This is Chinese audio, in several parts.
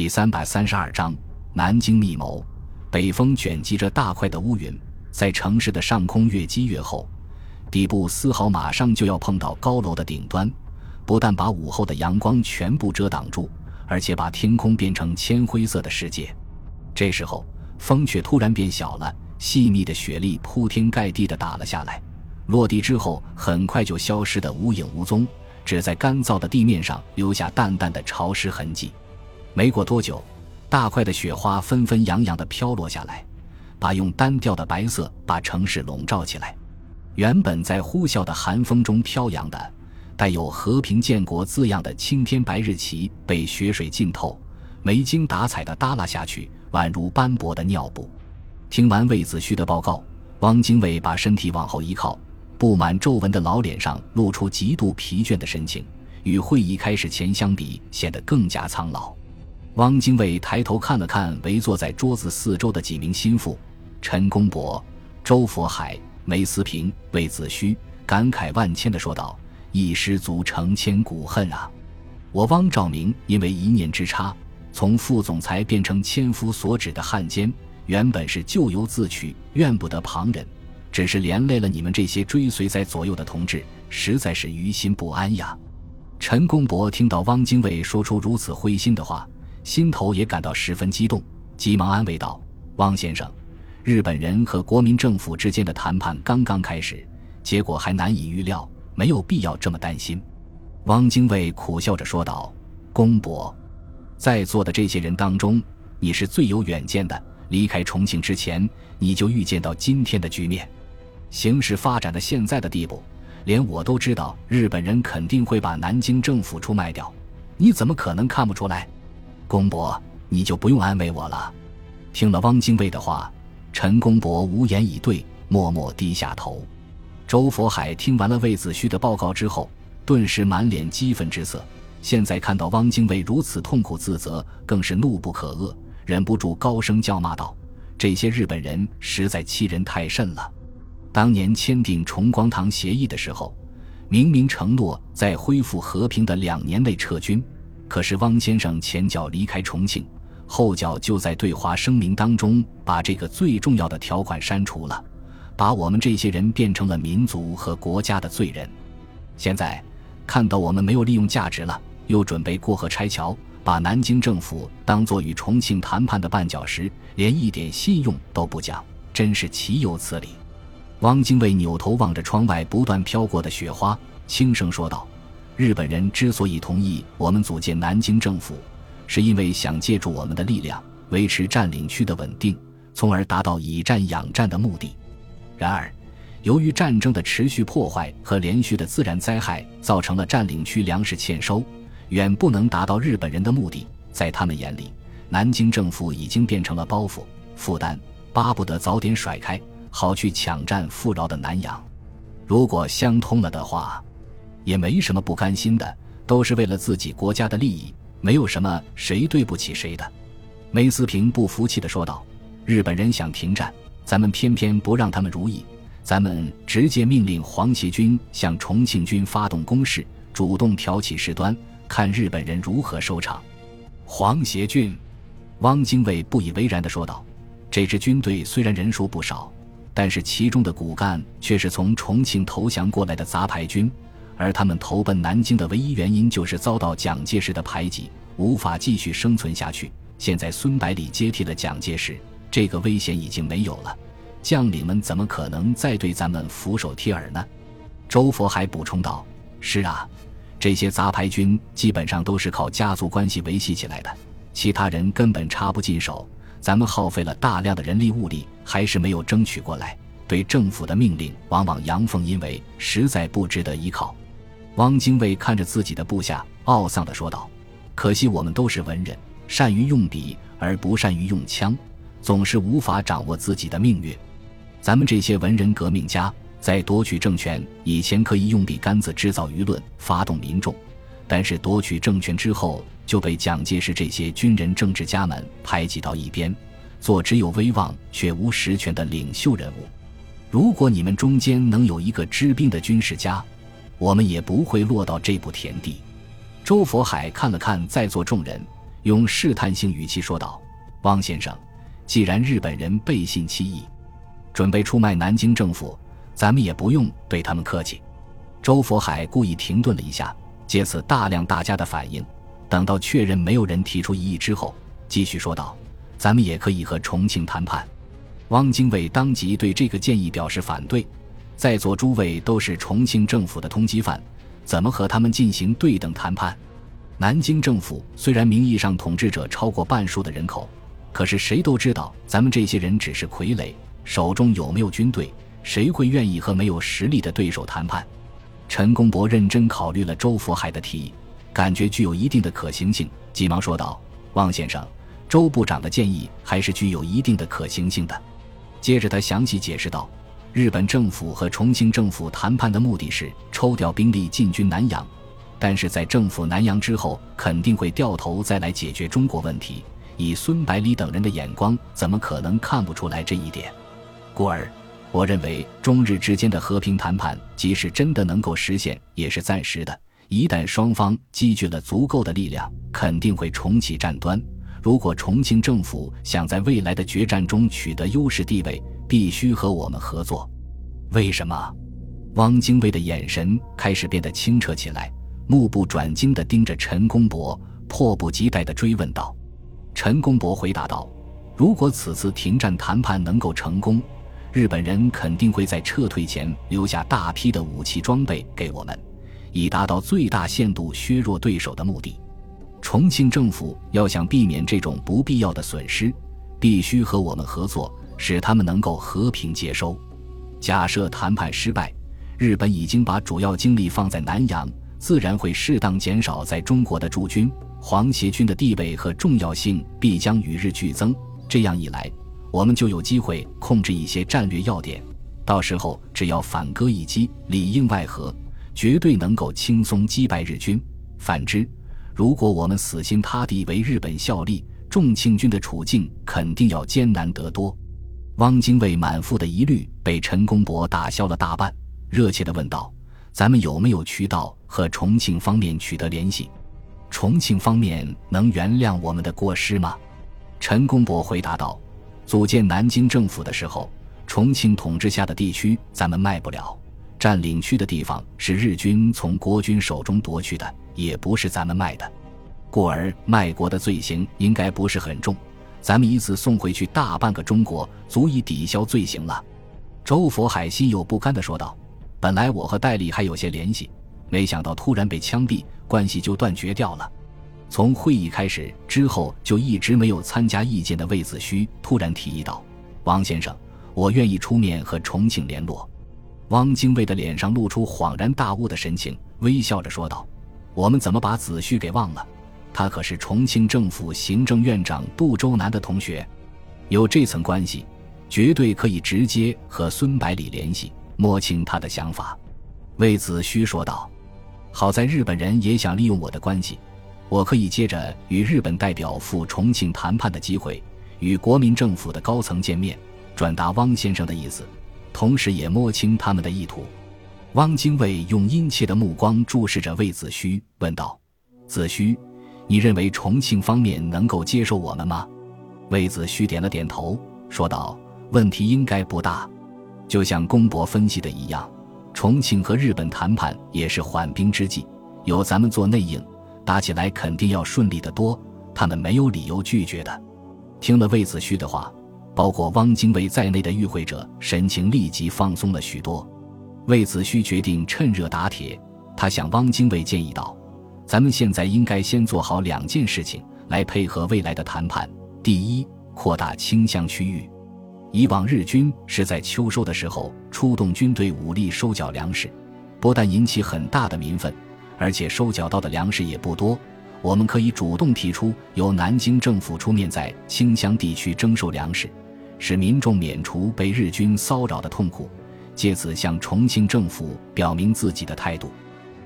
第三百三十二章南京密谋。北风卷积着大块的乌云，在城市的上空越积越厚，底部丝毫马上就要碰到高楼的顶端，不但把午后的阳光全部遮挡住，而且把天空变成铅灰色的世界。这时候，风却突然变小了，细密的雪粒铺天盖地地打了下来，落地之后很快就消失得无影无踪，只在干燥的地面上留下淡淡的潮湿痕迹。没过多久。大块的雪花纷纷扬扬地飘落下来，把用单调的白色把城市笼罩起来。原本在呼啸的寒风中飘扬的、带有“和平建国”字样的青天白日旗被雪水浸透，没精打采地耷拉下去，宛如斑驳的尿布。听完魏子胥的报告，汪精卫把身体往后一靠，布满皱纹的老脸上露出极度疲倦的神情，与会议开始前相比，显得更加苍老。汪精卫抬头看了看围坐在桌子四周的几名心腹，陈公博、周佛海、梅思平、魏子虚，感慨万千的说道：“一失足成千古恨啊！我汪兆铭因为一念之差，从副总裁变成千夫所指的汉奸，原本是咎由自取，怨不得旁人，只是连累了你们这些追随在左右的同志，实在是于心不安呀。”陈公博听到汪精卫说出如此灰心的话。心头也感到十分激动，急忙安慰道：“汪先生，日本人和国民政府之间的谈判刚刚开始，结果还难以预料，没有必要这么担心。”汪精卫苦笑着说道：“公伯，在座的这些人当中，你是最有远见的。离开重庆之前，你就预见到今天的局面，形势发展到现在的地步，连我都知道日本人肯定会把南京政府出卖掉，你怎么可能看不出来？”公伯，你就不用安慰我了。听了汪精卫的话，陈公伯无言以对，默默低下头。周佛海听完了魏子胥的报告之后，顿时满脸激愤之色。现在看到汪精卫如此痛苦自责，更是怒不可遏，忍不住高声叫骂道：“这些日本人实在欺人太甚了！当年签订重光堂协议的时候，明明承诺在恢复和平的两年内撤军。”可是汪先生前脚离开重庆，后脚就在对华声明当中把这个最重要的条款删除了，把我们这些人变成了民族和国家的罪人。现在看到我们没有利用价值了，又准备过河拆桥，把南京政府当作与重庆谈判的绊脚石，连一点信用都不讲，真是岂有此理！汪精卫扭头望着窗外不断飘过的雪花，轻声说道。日本人之所以同意我们组建南京政府，是因为想借助我们的力量维持占领区的稳定，从而达到以战养战的目的。然而，由于战争的持续破坏和连续的自然灾害，造成了占领区粮食欠收，远不能达到日本人的目的。在他们眼里，南京政府已经变成了包袱、负担，巴不得早点甩开，好去抢占富饶的南洋。如果相通了的话。也没什么不甘心的，都是为了自己国家的利益，没有什么谁对不起谁的。梅思平不服气地说道：“日本人想停战，咱们偏偏不让他们如意，咱们直接命令皇协军向重庆军发动攻势，主动挑起事端，看日本人如何收场。”皇协军，汪精卫不以为然地说道：“这支军队虽然人数不少，但是其中的骨干却是从重庆投降过来的杂牌军。”而他们投奔南京的唯一原因，就是遭到蒋介石的排挤，无法继续生存下去。现在孙百里接替了蒋介石，这个危险已经没有了，将领们怎么可能再对咱们俯首帖耳呢？周佛还补充道：“是啊，这些杂牌军基本上都是靠家族关系维系起来的，其他人根本插不进手。咱们耗费了大量的人力物力，还是没有争取过来。对政府的命令，往往阳奉阴违，实在不值得依靠。”汪精卫看着自己的部下，懊丧地说道：“可惜我们都是文人，善于用笔而不善于用枪，总是无法掌握自己的命运。咱们这些文人革命家，在夺取政权以前，可以用笔杆子制造舆论，发动民众；但是夺取政权之后，就被蒋介石这些军人政治家们排挤到一边，做只有威望却无实权的领袖人物。如果你们中间能有一个知兵的军事家，”我们也不会落到这步田地。周佛海看了看在座众人，用试探性语气说道：“汪先生，既然日本人背信弃义，准备出卖南京政府，咱们也不用对他们客气。”周佛海故意停顿了一下，借此大量大家的反应。等到确认没有人提出异议之后，继续说道：“咱们也可以和重庆谈判。”汪精卫当即对这个建议表示反对。在座诸位都是重庆政府的通缉犯，怎么和他们进行对等谈判？南京政府虽然名义上统治者超过半数的人口，可是谁都知道，咱们这些人只是傀儡，手中有没有军队？谁会愿意和没有实力的对手谈判？陈公博认真考虑了周佛海的提议，感觉具有一定的可行性，急忙说道：“汪先生，周部长的建议还是具有一定的可行性的。”接着他详细解释道。日本政府和重庆政府谈判的目的是抽调兵力进军南阳，但是在政府南阳之后，肯定会掉头再来解决中国问题。以孙百里等人的眼光，怎么可能看不出来这一点？故而，我认为中日之间的和平谈判，即使真的能够实现，也是暂时的。一旦双方积聚了足够的力量，肯定会重启战端。如果重庆政府想在未来的决战中取得优势地位，必须和我们合作。为什么？汪精卫的眼神开始变得清澈起来，目不转睛地盯着陈公博，迫不及待地追问道。陈公博回答道：“如果此次停战谈判能够成功，日本人肯定会在撤退前留下大批的武器装备给我们，以达到最大限度削弱对手的目的。重庆政府要想避免这种不必要的损失，必须和我们合作。”使他们能够和平接收。假设谈判失败，日本已经把主要精力放在南洋，自然会适当减少在中国的驻军。皇协军的地位和重要性必将与日俱增。这样一来，我们就有机会控制一些战略要点。到时候，只要反戈一击，里应外合，绝对能够轻松击败日军。反之，如果我们死心塌地为日本效力，重庆军的处境肯定要艰难得多。汪精卫满腹的疑虑被陈公博打消了大半，热切地问道：“咱们有没有渠道和重庆方面取得联系？重庆方面能原谅我们的过失吗？”陈公博回答道：“组建南京政府的时候，重庆统治下的地区咱们卖不了，占领区的地方是日军从国军手中夺去的，也不是咱们卖的，故而卖国的罪行应该不是很重。”咱们一次送回去大半个中国，足以抵消罪行了。”周佛海心有不甘地说道。“本来我和戴笠还有些联系，没想到突然被枪毙，关系就断绝掉了。从会议开始之后，就一直没有参加意见的魏子虚突然提议道：‘王先生，我愿意出面和重庆联络。’汪精卫的脸上露出恍然大悟的神情，微笑着说道：‘我们怎么把子虚给忘了？’”他可是重庆政府行政院长杜周南的同学，有这层关系，绝对可以直接和孙百里联系，摸清他的想法。魏子虚说道：“好在日本人也想利用我的关系，我可以接着与日本代表赴重庆谈判的机会，与国民政府的高层见面，转达汪先生的意思，同时也摸清他们的意图。”汪精卫用殷切的目光注视着魏子虚，问道：“子虚。”你认为重庆方面能够接受我们吗？魏子虚点了点头，说道：“问题应该不大。就像公博分析的一样，重庆和日本谈判也是缓兵之计，有咱们做内应，打起来肯定要顺利得多。他们没有理由拒绝的。”听了魏子虚的话，包括汪精卫在内的与会者神情立即放松了许多。魏子胥决定趁热打铁，他向汪精卫建议道。咱们现在应该先做好两件事情来配合未来的谈判。第一，扩大清乡区域。以往日军是在秋收的时候出动军队武力收缴粮食，不但引起很大的民愤，而且收缴到的粮食也不多。我们可以主动提出由南京政府出面在清乡地区征收粮食，使民众免除被日军骚扰的痛苦，借此向重庆政府表明自己的态度。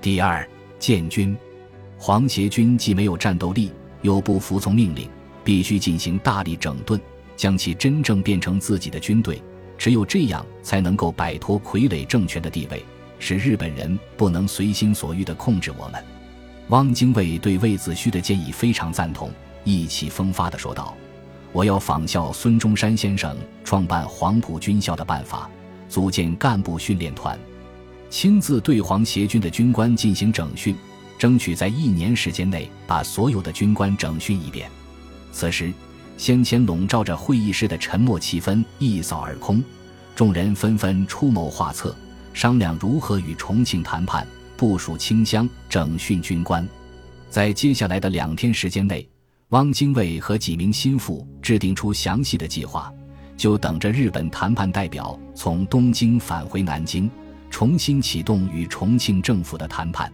第二，建军。皇协军既没有战斗力，又不服从命令，必须进行大力整顿，将其真正变成自己的军队。只有这样，才能够摆脱傀儡政权的地位，使日本人不能随心所欲地控制我们。汪精卫对魏子胥的建议非常赞同，意气风发地说道：“我要仿效孙中山先生创办黄埔军校的办法，组建干部训练团，亲自对黄协军的军官进行整训，争取在一年时间内把所有的军官整训一遍。”此时，先前笼罩着会议室的沉默气氛一扫而空，众人纷纷出谋划策，商量如何与重庆谈判，部署清乡、整训军官。在接下来的两天时间内，汪精卫和几名心腹制定出详细的计划，就等着日本谈判代表从东京返回南京，重新启动与重庆政府的谈判。